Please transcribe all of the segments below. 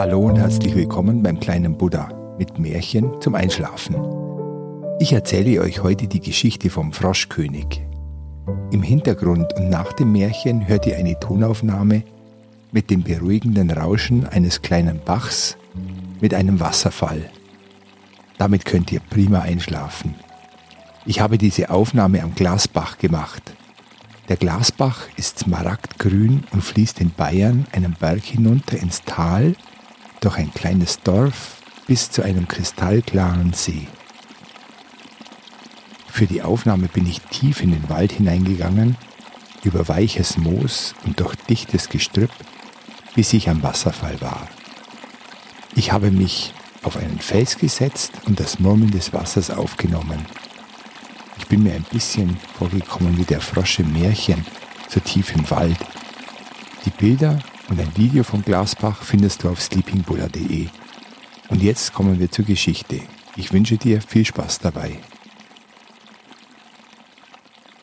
Hallo und herzlich willkommen beim kleinen Buddha mit Märchen zum Einschlafen. Ich erzähle euch heute die Geschichte vom Froschkönig. Im Hintergrund und nach dem Märchen hört ihr eine Tonaufnahme mit dem beruhigenden Rauschen eines kleinen Bachs mit einem Wasserfall. Damit könnt ihr prima einschlafen. Ich habe diese Aufnahme am Glasbach gemacht. Der Glasbach ist smaragdgrün und fließt in Bayern einen Berg hinunter ins Tal durch ein kleines Dorf bis zu einem kristallklaren See. Für die Aufnahme bin ich tief in den Wald hineingegangen, über weiches Moos und durch dichtes Gestrüpp, bis ich am Wasserfall war. Ich habe mich auf einen Fels gesetzt und das Murmeln des Wassers aufgenommen. Ich bin mir ein bisschen vorgekommen wie der Frosch im Märchen, so tief im Wald. Die Bilder und ein Video vom Glasbach findest du auf sleepingbuddha.de. Und jetzt kommen wir zur Geschichte. Ich wünsche dir viel Spaß dabei.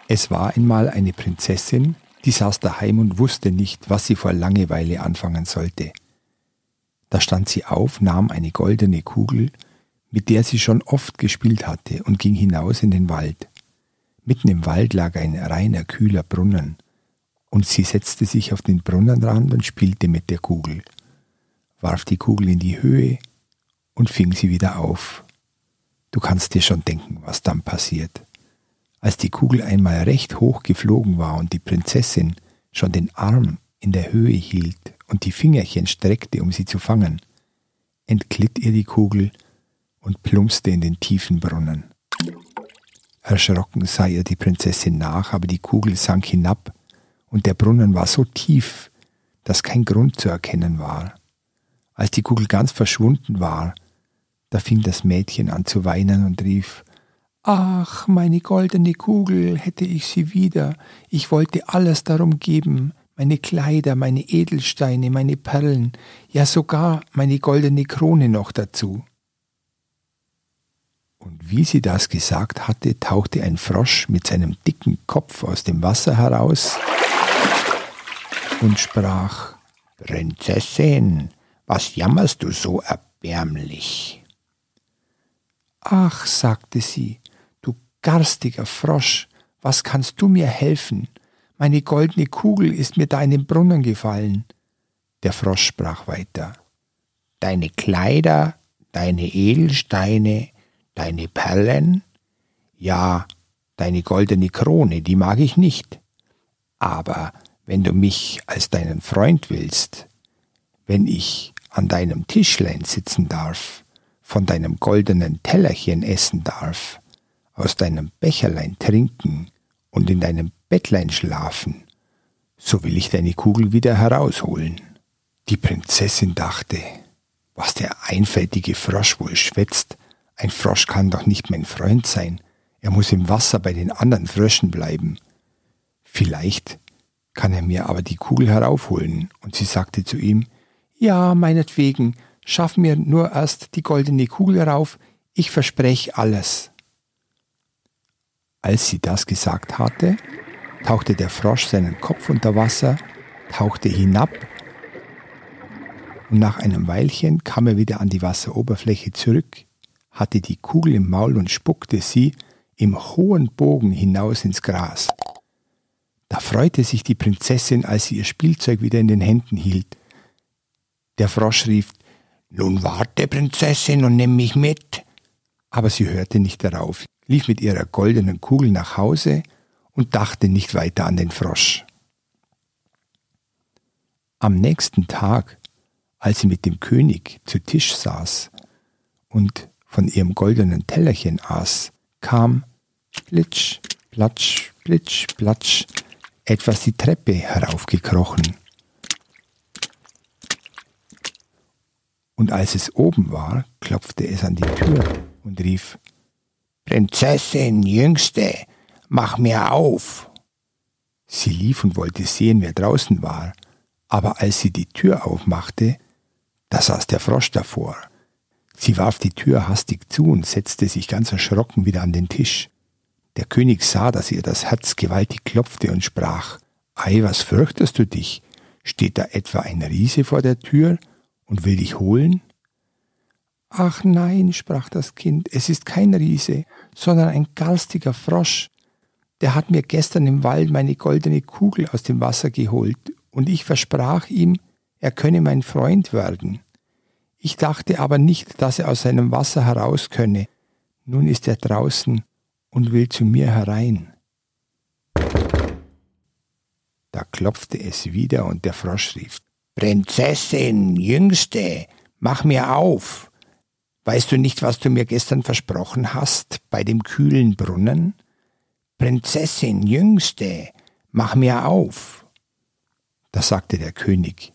Es war einmal eine Prinzessin, die saß daheim und wusste nicht, was sie vor Langeweile anfangen sollte. Da stand sie auf, nahm eine goldene Kugel, mit der sie schon oft gespielt hatte, und ging hinaus in den Wald. Mitten im Wald lag ein reiner, kühler Brunnen und sie setzte sich auf den Brunnenrand und spielte mit der Kugel, warf die Kugel in die Höhe und fing sie wieder auf. Du kannst dir schon denken, was dann passiert. Als die Kugel einmal recht hoch geflogen war und die Prinzessin schon den Arm in der Höhe hielt und die Fingerchen streckte, um sie zu fangen, entglitt ihr die Kugel und plumpste in den tiefen Brunnen. Erschrocken sah ihr die Prinzessin nach, aber die Kugel sank hinab und der Brunnen war so tief, dass kein Grund zu erkennen war. Als die Kugel ganz verschwunden war, da fing das Mädchen an zu weinen und rief Ach, meine goldene Kugel, hätte ich sie wieder, ich wollte alles darum geben, meine Kleider, meine Edelsteine, meine Perlen, ja sogar meine goldene Krone noch dazu. Und wie sie das gesagt hatte, tauchte ein Frosch mit seinem dicken Kopf aus dem Wasser heraus und sprach Prinzessin, was jammerst du so erbärmlich? Ach, sagte sie, du garstiger Frosch, was kannst du mir helfen? Meine goldene Kugel ist mir da in den Brunnen gefallen. Der Frosch sprach weiter. Deine Kleider, deine Edelsteine, deine Perlen? Ja, deine goldene Krone, die mag ich nicht. Aber wenn du mich als deinen Freund willst, wenn ich an deinem Tischlein sitzen darf, von deinem goldenen Tellerchen essen darf, aus deinem Becherlein trinken und in deinem Bettlein schlafen, so will ich deine Kugel wieder herausholen. Die Prinzessin dachte, was der einfältige Frosch wohl schwätzt, ein Frosch kann doch nicht mein Freund sein, er muss im Wasser bei den anderen Fröschen bleiben. Vielleicht kann er mir aber die Kugel heraufholen. Und sie sagte zu ihm, Ja, meinetwegen, schaff mir nur erst die goldene Kugel herauf, ich verspreche alles. Als sie das gesagt hatte, tauchte der Frosch seinen Kopf unter Wasser, tauchte hinab, und nach einem Weilchen kam er wieder an die Wasseroberfläche zurück, hatte die Kugel im Maul und spuckte sie im hohen Bogen hinaus ins Gras. Da freute sich die Prinzessin, als sie ihr Spielzeug wieder in den Händen hielt. Der Frosch rief, Nun warte, Prinzessin, und nimm mich mit. Aber sie hörte nicht darauf, lief mit ihrer goldenen Kugel nach Hause und dachte nicht weiter an den Frosch. Am nächsten Tag, als sie mit dem König zu Tisch saß und von ihrem goldenen Tellerchen aß, kam Plitsch, Platsch, Plitsch, Platsch etwas die Treppe heraufgekrochen. Und als es oben war, klopfte es an die Tür und rief Prinzessin, Jüngste, mach mir auf. Sie lief und wollte sehen, wer draußen war, aber als sie die Tür aufmachte, da saß der Frosch davor. Sie warf die Tür hastig zu und setzte sich ganz erschrocken wieder an den Tisch. Der König sah, dass ihr das Herz gewaltig klopfte und sprach, Ei, was fürchtest du dich? Steht da etwa ein Riese vor der Tür? und will dich holen? Ach nein, sprach das Kind, es ist kein Riese, sondern ein garstiger Frosch. Der hat mir gestern im Wald meine goldene Kugel aus dem Wasser geholt, und ich versprach ihm, er könne mein Freund werden. Ich dachte aber nicht, dass er aus seinem Wasser heraus könne. Nun ist er draußen und will zu mir herein. Da klopfte es wieder und der Frosch rief, Prinzessin, Jüngste, mach mir auf. Weißt du nicht, was du mir gestern versprochen hast bei dem kühlen Brunnen? Prinzessin, Jüngste, mach mir auf. Da sagte der König,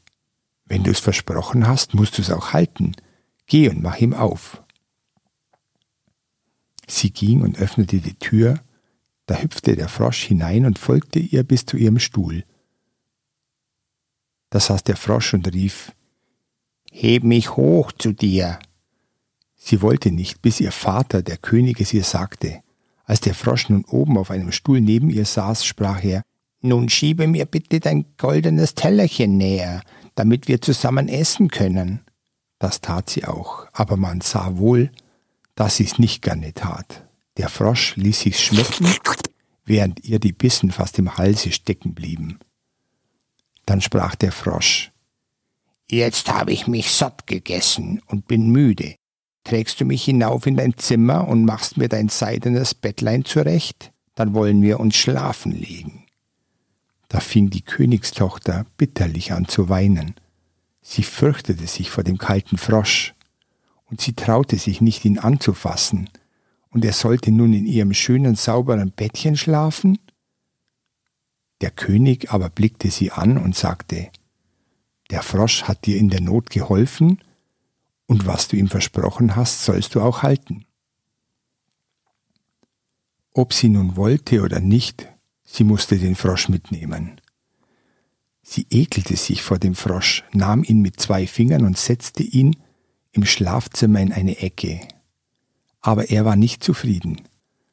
wenn du es versprochen hast, musst du es auch halten. Geh und mach ihm auf. Sie ging und öffnete die Tür, da hüpfte der Frosch hinein und folgte ihr bis zu ihrem Stuhl. Da saß der Frosch und rief, Heb mich hoch zu dir. Sie wollte nicht, bis ihr Vater, der König, es ihr sagte. Als der Frosch nun oben auf einem Stuhl neben ihr saß, sprach er, Nun schiebe mir bitte dein goldenes Tellerchen näher, damit wir zusammen essen können. Das tat sie auch, aber man sah wohl, dass sie's nicht gerne tat. Der Frosch ließ sich's schmecken, während ihr die Bissen fast im Halse stecken blieben. Dann sprach der Frosch, Jetzt habe ich mich satt gegessen und bin müde. Trägst du mich hinauf in dein Zimmer und machst mir dein seidenes Bettlein zurecht? Dann wollen wir uns schlafen legen. Da fing die Königstochter bitterlich an zu weinen. Sie fürchtete sich vor dem kalten Frosch, und sie traute sich nicht, ihn anzufassen, und er sollte nun in ihrem schönen, sauberen Bettchen schlafen? Der König aber blickte sie an und sagte, Der Frosch hat dir in der Not geholfen, und was du ihm versprochen hast, sollst du auch halten. Ob sie nun wollte oder nicht, sie musste den Frosch mitnehmen. Sie ekelte sich vor dem Frosch, nahm ihn mit zwei Fingern und setzte ihn im Schlafzimmer in eine Ecke. Aber er war nicht zufrieden,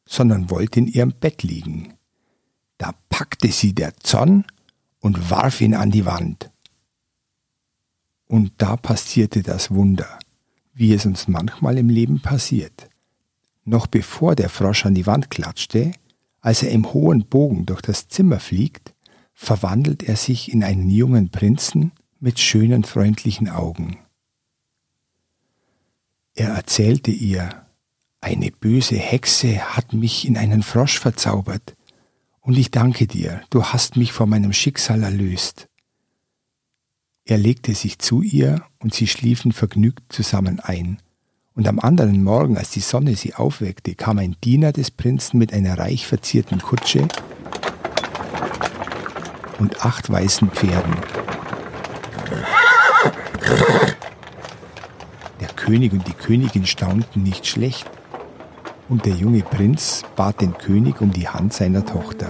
sondern wollte in ihrem Bett liegen. Da packte sie der Zorn und warf ihn an die Wand. Und da passierte das Wunder, wie es uns manchmal im Leben passiert. Noch bevor der Frosch an die Wand klatschte, als er im hohen Bogen durch das Zimmer fliegt, verwandelt er sich in einen jungen Prinzen mit schönen, freundlichen Augen. Er erzählte ihr, eine böse Hexe hat mich in einen Frosch verzaubert, und ich danke dir, du hast mich vor meinem Schicksal erlöst. Er legte sich zu ihr, und sie schliefen vergnügt zusammen ein, und am anderen Morgen, als die Sonne sie aufweckte, kam ein Diener des Prinzen mit einer reich verzierten Kutsche und acht weißen Pferden. König und die Königin staunten nicht schlecht, und der junge Prinz bat den König um die Hand seiner Tochter.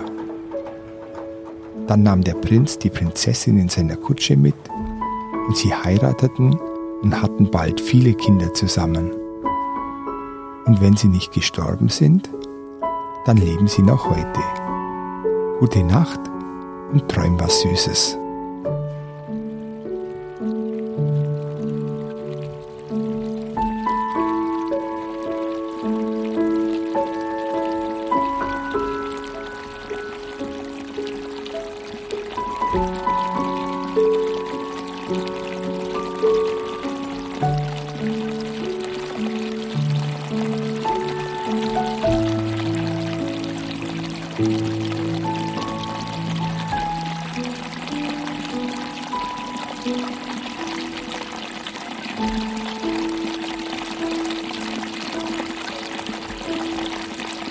Dann nahm der Prinz die Prinzessin in seiner Kutsche mit, und sie heirateten und hatten bald viele Kinder zusammen. Und wenn sie nicht gestorben sind, dann leben sie noch heute. Gute Nacht und träum was Süßes.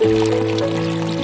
Música